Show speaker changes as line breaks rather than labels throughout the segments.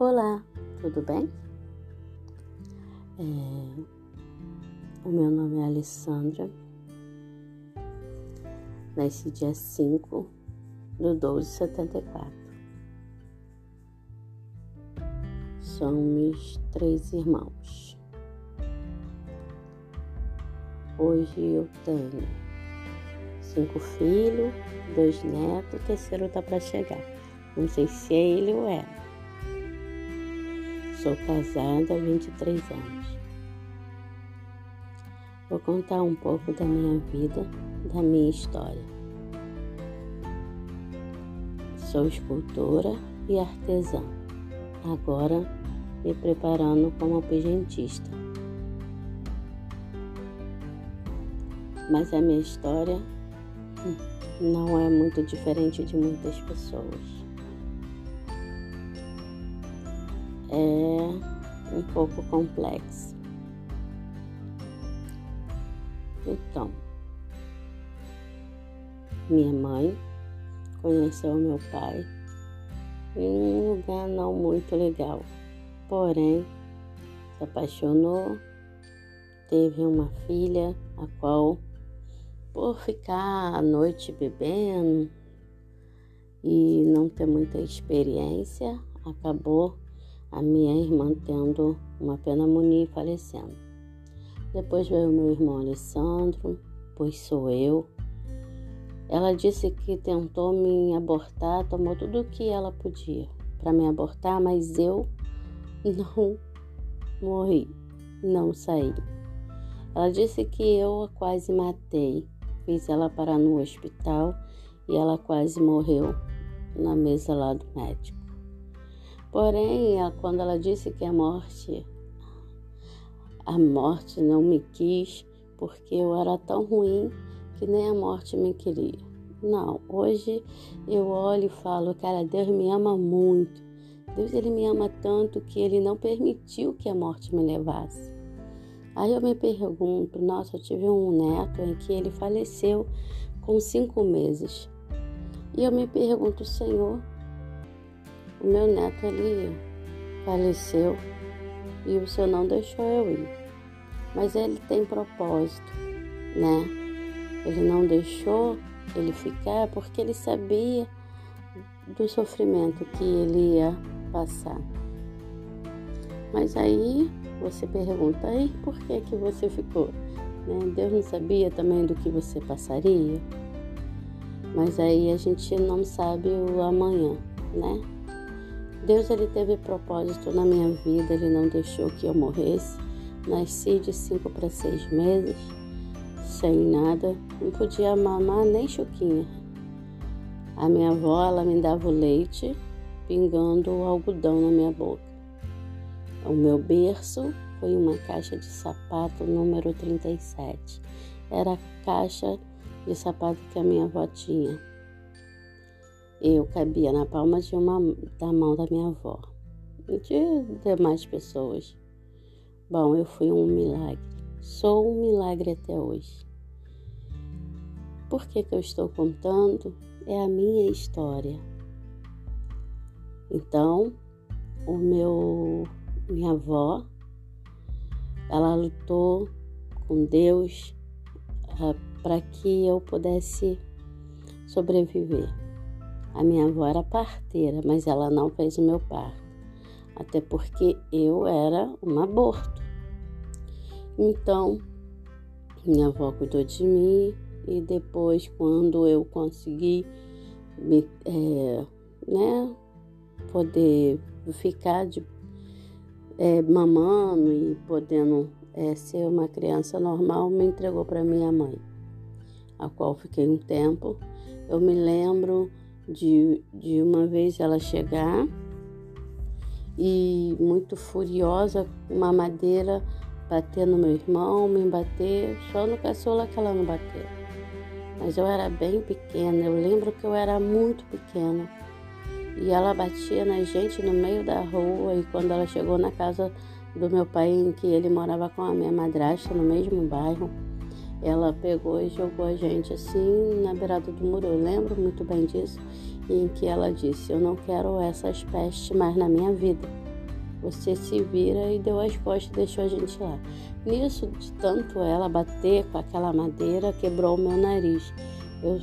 Olá, tudo bem? É... O meu nome é Alessandra. Nasci dia 5 do 12 de 74. Somos três irmãos. Hoje eu tenho cinco filhos, dois netos, o terceiro tá para chegar. Não sei se é ele ou ela. Sou casada há 23 anos. Vou contar um pouco da minha vida, da minha história. Sou escultora e artesã, agora me preparando como pigentista. Mas a minha história não é muito diferente de muitas pessoas. É um pouco complexo. Então, minha mãe conheceu meu pai em um lugar não muito legal, porém se apaixonou, teve uma filha, a qual, por ficar à noite bebendo e não ter muita experiência, acabou a minha irmã tendo uma pneumonia e falecendo. Depois veio meu irmão Alessandro, pois sou eu. Ela disse que tentou me abortar, tomou tudo o que ela podia para me abortar, mas eu não morri, não saí. Ela disse que eu a quase matei, fiz ela parar no hospital e ela quase morreu na mesa lá do médico. Porém, quando ela disse que a morte, a morte não me quis, porque eu era tão ruim que nem a morte me queria. Não, hoje eu olho e falo, cara, Deus me ama muito. Deus ele me ama tanto que ele não permitiu que a morte me levasse. Aí eu me pergunto, nossa, eu tive um neto em que ele faleceu com cinco meses. E eu me pergunto, Senhor, o meu neto ele faleceu e o senhor não deixou eu ir. Mas ele tem propósito, né? Ele não deixou ele ficar porque ele sabia do sofrimento que ele ia passar. Mas aí você pergunta, aí por que que você ficou? Né? Deus não sabia também do que você passaria? Mas aí a gente não sabe o amanhã, né? Deus ele teve propósito na minha vida, ele não deixou que eu morresse. Nasci de cinco para seis meses, sem nada, não podia mamar nem chuquinha. A minha avó ela me dava o leite pingando o algodão na minha boca. O meu berço foi uma caixa de sapato número 37. Era a caixa de sapato que a minha avó tinha. Eu cabia na palma de uma da mão da minha avó e de demais pessoas. Bom, eu fui um milagre. Sou um milagre até hoje. Por que, que eu estou contando? É a minha história. Então, o meu minha avó, ela lutou com Deus uh, para que eu pudesse sobreviver. A minha avó era parteira, mas ela não fez o meu parto, até porque eu era um aborto. Então, minha avó cuidou de mim e depois, quando eu consegui me, é, né, poder ficar de, é, mamando e podendo é, ser uma criança normal, me entregou para minha mãe, a qual fiquei um tempo. Eu me lembro de, de uma vez ela chegar e muito furiosa, uma madeira bater no meu irmão, me bater, só no caçula que ela não bateu. Mas eu era bem pequena, eu lembro que eu era muito pequena. E ela batia na gente no meio da rua e quando ela chegou na casa do meu pai, em que ele morava com a minha madrasta no mesmo bairro, ela pegou e jogou a gente assim na beirada do muro. Eu lembro muito bem disso, em que ela disse: Eu não quero essas pestes mais na minha vida. você se vira e deu as costas e deixou a gente lá. Nisso, de tanto ela bater com aquela madeira, quebrou o meu nariz. Eu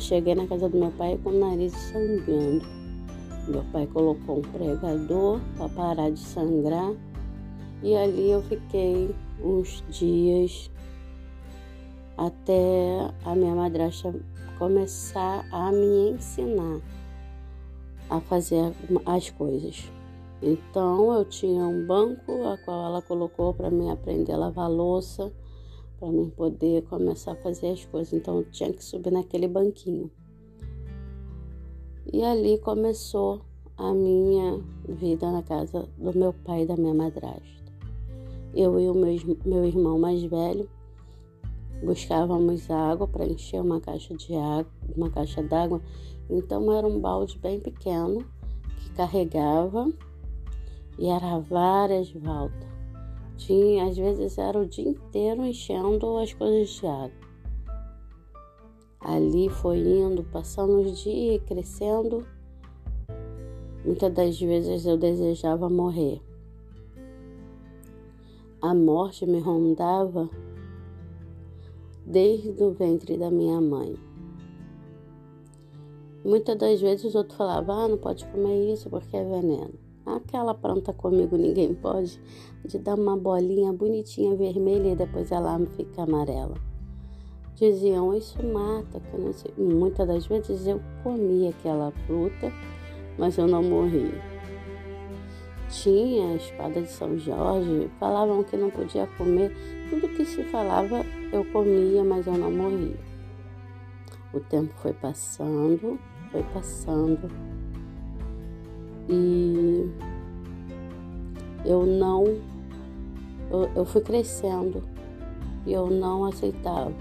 cheguei na casa do meu pai com o nariz sangrando. Meu pai colocou um pregador para parar de sangrar e ali eu fiquei uns dias até a minha madrasta começar a me ensinar a fazer as coisas. Então eu tinha um banco a qual ela colocou para mim aprender a lavar louça, para mim poder começar a fazer as coisas. Então eu tinha que subir naquele banquinho. E ali começou a minha vida na casa do meu pai e da minha madrasta. Eu e o meu, meu irmão mais velho buscávamos água para encher uma caixa de água, uma caixa d'água. Então era um balde bem pequeno que carregava e era várias voltas. Tinha, às vezes era o dia inteiro enchendo as coisas de água. Ali foi indo, passando os dias, crescendo. Muitas das vezes eu desejava morrer. A morte me rondava desde o ventre da minha mãe. Muitas das vezes os outros falavam, ah, não pode comer isso porque é veneno. Aquela planta comigo ninguém pode, de dar uma bolinha bonitinha vermelha e depois ela fica amarela. Diziam, isso mata, que não sei. Muitas das vezes eu comia aquela fruta, mas eu não morri. Tinha a espada de São Jorge, falavam que não podia comer, tudo que se falava eu comia, mas eu não morria. O tempo foi passando, foi passando e eu não, eu, eu fui crescendo e eu não aceitava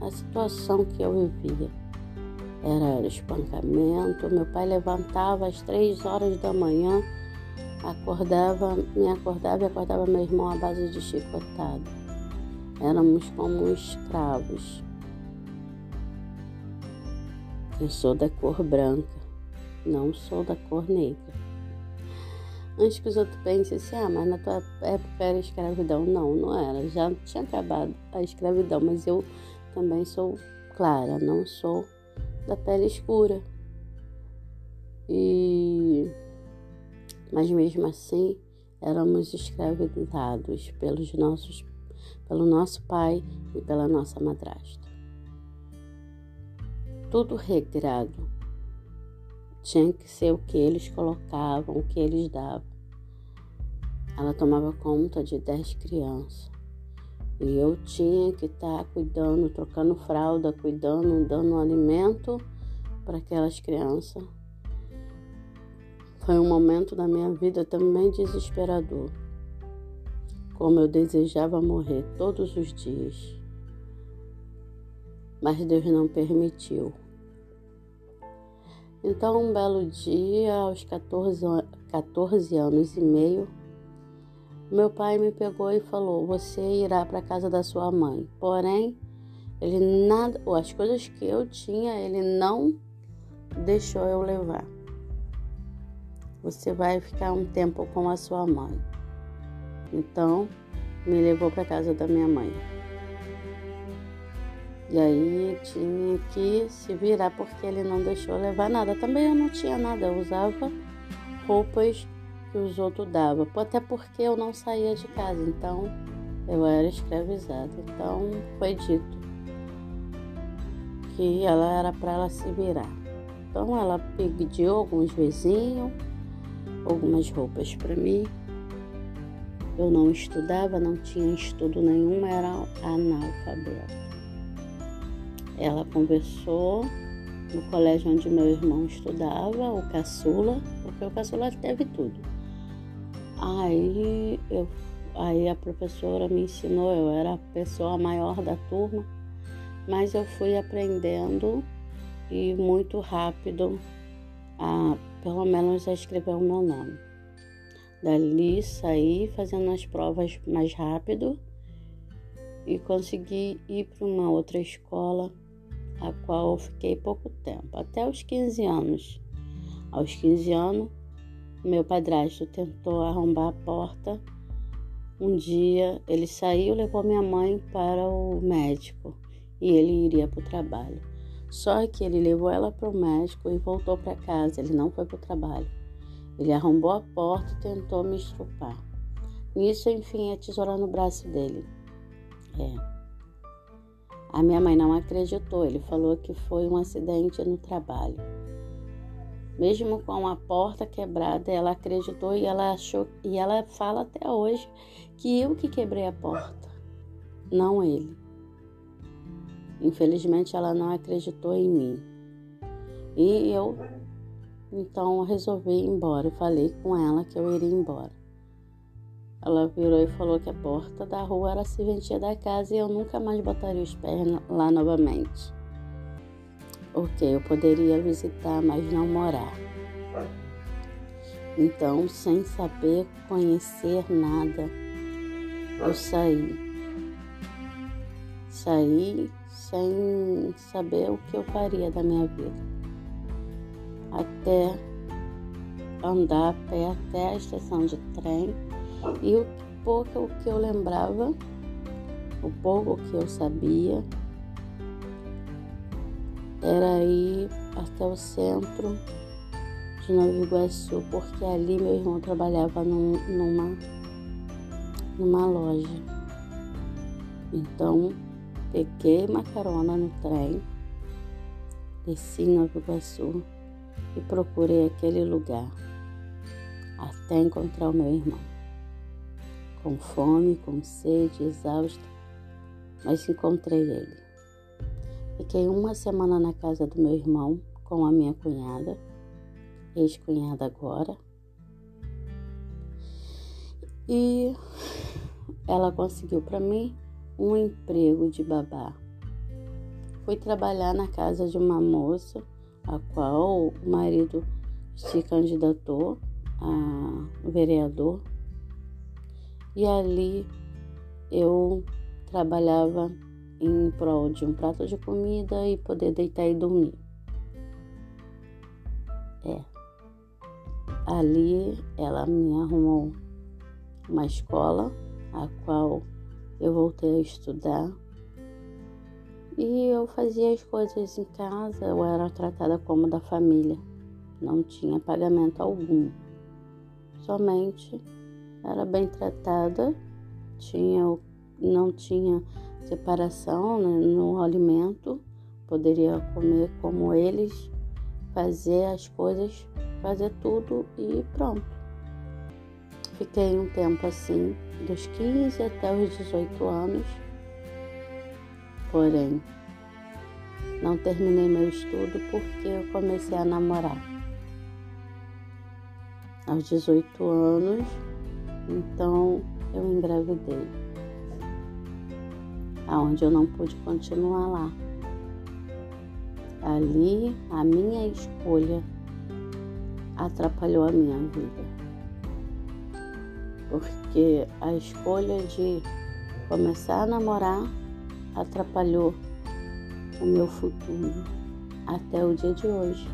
a situação que eu vivia. Era espancamento, meu pai levantava às três horas da manhã, acordava, me acordava e acordava meu irmão à base de chicotada. Éramos como escravos. Eu sou da cor branca, não sou da cor negra. Antes que os outros pensem assim, ah, mas na tua época era escravidão. Não, não era. Já tinha acabado a escravidão, mas eu também sou clara, não sou da pele escura. E mas mesmo assim éramos escravizados pelos nossos pelo nosso pai e pela nossa madrasta. Tudo regrado, tinha que ser o que eles colocavam, o que eles davam. Ela tomava conta de dez crianças. E eu tinha que estar tá cuidando, trocando fralda, cuidando, dando alimento para aquelas crianças. Foi um momento da minha vida também desesperador. Como eu desejava morrer todos os dias. Mas Deus não permitiu. Então, um belo dia, aos 14, 14 anos e meio, meu pai me pegou e falou: Você irá para a casa da sua mãe. Porém, ele nada, as coisas que eu tinha, ele não deixou eu levar. Você vai ficar um tempo com a sua mãe. Então, me levou para casa da minha mãe. E aí tinha que se virar porque ele não deixou levar nada. Também eu não tinha nada, eu usava roupas que os outros davam, até porque eu não saía de casa, então eu era escravizada. Então foi dito que ela era para ela se virar. Então ela pediu alguns vizinhos, algumas roupas para mim. Eu não estudava, não tinha estudo nenhum, era analfabeta. Ela conversou no colégio onde meu irmão estudava, o caçula, porque o caçula teve tudo. Aí, eu, aí a professora me ensinou, eu era a pessoa maior da turma, mas eu fui aprendendo e muito rápido a, pelo menos, a escrever o meu nome. Dali saí fazendo as provas mais rápido e consegui ir para uma outra escola a qual fiquei pouco tempo, até os 15 anos. Aos 15 anos, meu padrasto tentou arrombar a porta. Um dia ele saiu, levou minha mãe para o médico e ele iria para o trabalho. Só que ele levou ela para o médico e voltou para casa. Ele não foi para o trabalho. Ele arrombou a porta e tentou me estrupar. Nisso, enfim, a tesoura no braço dele. É. A minha mãe não acreditou, ele falou que foi um acidente no trabalho. Mesmo com a porta quebrada, ela acreditou e ela achou e ela fala até hoje que eu que quebrei a porta, não ele. Infelizmente ela não acreditou em mim. E eu então resolvi ir embora. Falei com ela que eu iria embora. Ela virou e falou que a porta da rua era a serventia da casa e eu nunca mais botaria os pés lá novamente. Porque eu poderia visitar, mas não morar. Então, sem saber conhecer nada, eu saí. Saí sem saber o que eu faria da minha vida. Até andar a pé até a estação de trem e o pouco que eu lembrava, o pouco que eu sabia, era ir até o centro de Nova Iguaçu, porque ali meu irmão trabalhava num, numa, numa loja. Então, peguei uma carona no trem, desci em Nova Iguaçu e procurei aquele lugar até encontrar o meu irmão com fome, com sede, exausto, mas encontrei ele. Fiquei uma semana na casa do meu irmão com a minha cunhada, ex-cunhada agora, e ela conseguiu para mim um emprego de babá. Fui trabalhar na casa de uma moça, a qual o marido se candidatou a vereador e ali eu trabalhava em prol de um prato de comida e poder deitar e dormir. É. Ali ela me arrumou uma escola, a qual eu voltei a estudar. E eu fazia as coisas em casa, eu era tratada como da família. Não tinha pagamento algum. Somente era bem tratada, tinha, não tinha separação né, no alimento, poderia comer como eles, fazer as coisas, fazer tudo e pronto. Fiquei um tempo assim, dos 15 até os 18 anos, porém não terminei meu estudo porque eu comecei a namorar. Aos 18 anos, então eu engravidei, aonde eu não pude continuar lá. Ali a minha escolha atrapalhou a minha vida. Porque a escolha de começar a namorar atrapalhou o meu futuro até o dia de hoje.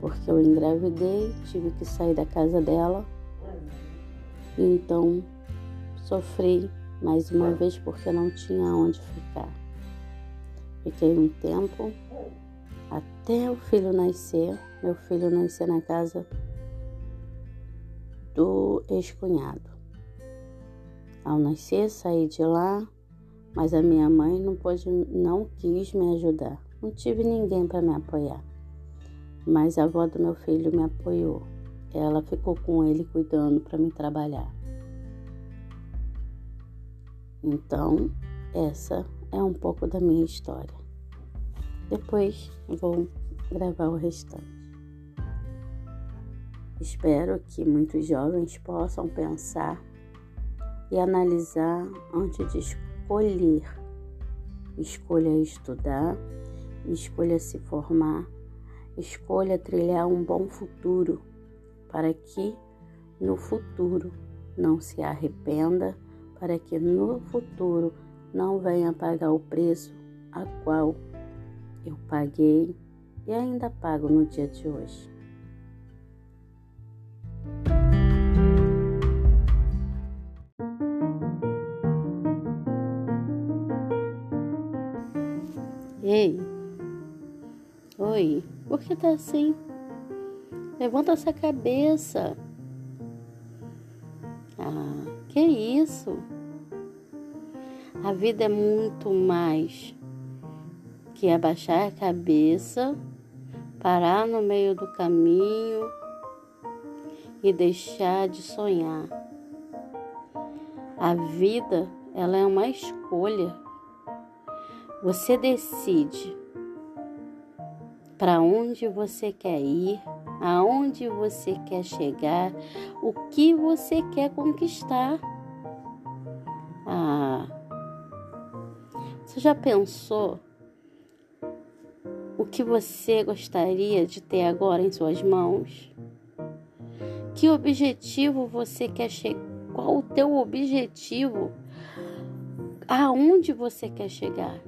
Porque eu engravidei, tive que sair da casa dela então sofri mais uma vez porque não tinha onde ficar. Fiquei um tempo até o filho nascer. Meu filho nasceu na casa do ex-cunhado. Ao nascer, saí de lá, mas a minha mãe não pôde, não quis me ajudar. Não tive ninguém para me apoiar. Mas a avó do meu filho me apoiou. Ela ficou com ele cuidando para me trabalhar. Então, essa é um pouco da minha história. Depois vou gravar o restante. Espero que muitos jovens possam pensar e analisar antes de escolher. Escolha estudar, escolha se formar, escolha trilhar um bom futuro para que no futuro não se arrependa, para que no futuro não venha pagar o preço a qual eu paguei e ainda pago no dia de hoje. Ei, oi, por que tá assim? Levanta essa cabeça. Ah, que isso? A vida é muito mais que abaixar a cabeça, parar no meio do caminho e deixar de sonhar. A vida, ela é uma escolha. Você decide para onde você quer ir, aonde você quer chegar, o que você quer conquistar. Ah, você já pensou o que você gostaria de ter agora em suas mãos? Que objetivo você quer chegar? Qual o teu objetivo? Aonde você quer chegar?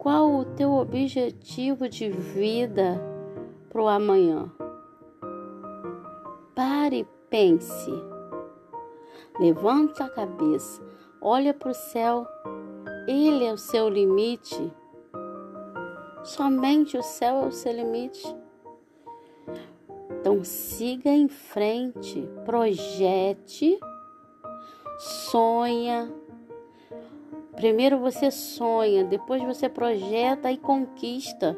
Qual o teu objetivo de vida para o amanhã? Pare, pense. Levanta a cabeça, olha para o céu. Ele é o seu limite. Somente o céu é o seu limite. Então siga em frente, projete, sonha. Primeiro você sonha, depois você projeta e conquista.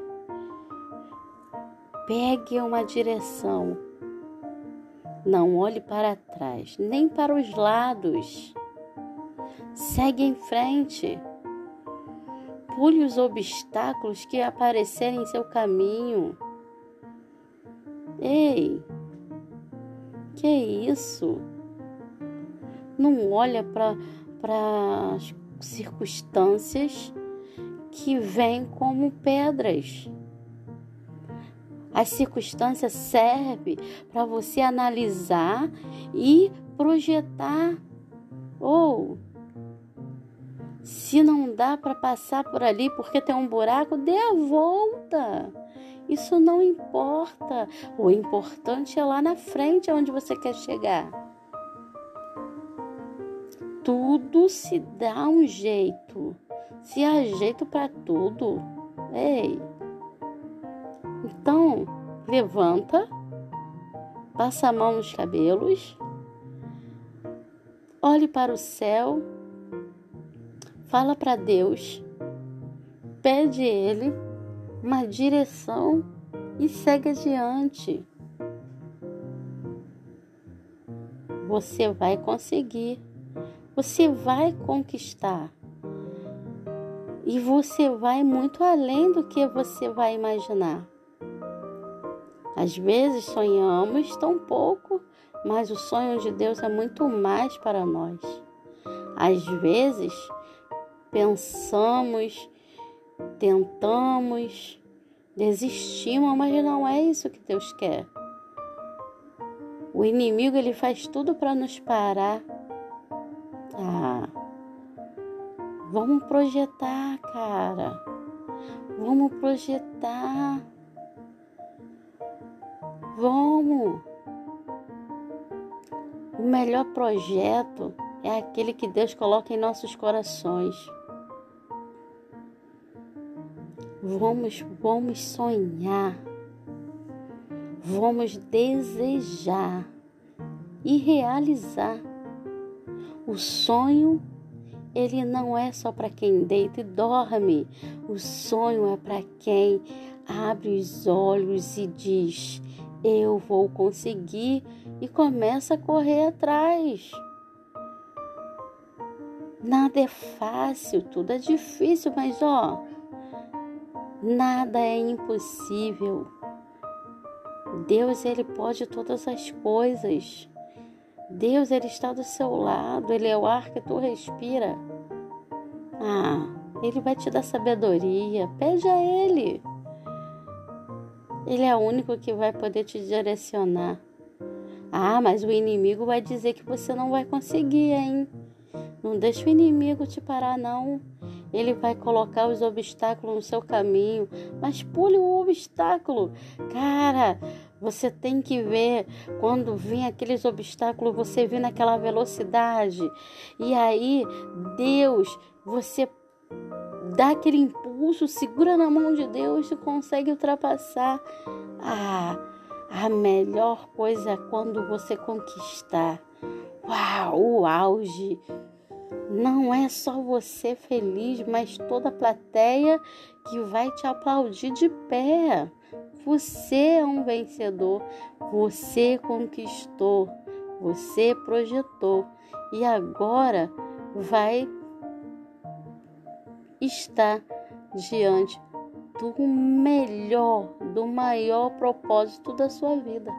Pegue uma direção. Não olhe para trás, nem para os lados. Segue em frente. Pule os obstáculos que aparecerem em seu caminho. Ei, que isso? Não olha para as circunstâncias que vêm como pedras. As circunstâncias servem para você analisar e projetar. Ou se não dá para passar por ali porque tem um buraco, dê a volta. Isso não importa. O importante é lá na frente onde você quer chegar. Tudo se dá um jeito. Se há jeito para tudo. Ei. Então, levanta, passa a mão nos cabelos, olhe para o céu Fala para Deus, pede Ele uma direção e segue adiante. Você vai conseguir, você vai conquistar. E você vai muito além do que você vai imaginar. Às vezes sonhamos tão pouco, mas o sonho de Deus é muito mais para nós. Às vezes pensamos, tentamos, desistimos, mas não é isso que Deus quer. O inimigo ele faz tudo para nos parar. Vamos projetar, cara. Vamos projetar. Vamos. O melhor projeto é aquele que Deus coloca em nossos corações. Vamos, vamos sonhar, vamos desejar e realizar. O sonho, ele não é só para quem deita e dorme. O sonho é para quem abre os olhos e diz: Eu vou conseguir, e começa a correr atrás. Nada é fácil, tudo é difícil, mas ó, Nada é impossível. Deus, ele pode todas as coisas. Deus, ele está do seu lado, ele é o ar que tu respira. Ah, ele vai te dar sabedoria. Pede a ele. Ele é o único que vai poder te direcionar. Ah, mas o inimigo vai dizer que você não vai conseguir, hein? Não deixa o inimigo te parar, não. Ele vai colocar os obstáculos no seu caminho, mas pule o obstáculo. Cara, você tem que ver quando vem aqueles obstáculos, você vê naquela velocidade. E aí, Deus, você dá aquele impulso, segura na mão de Deus e consegue ultrapassar. Ah, a melhor coisa é quando você conquistar. Uau, o auge. Não é só você feliz, mas toda a plateia que vai te aplaudir de pé. Você é um vencedor. Você conquistou. Você projetou. E agora vai estar diante do melhor, do maior propósito da sua vida.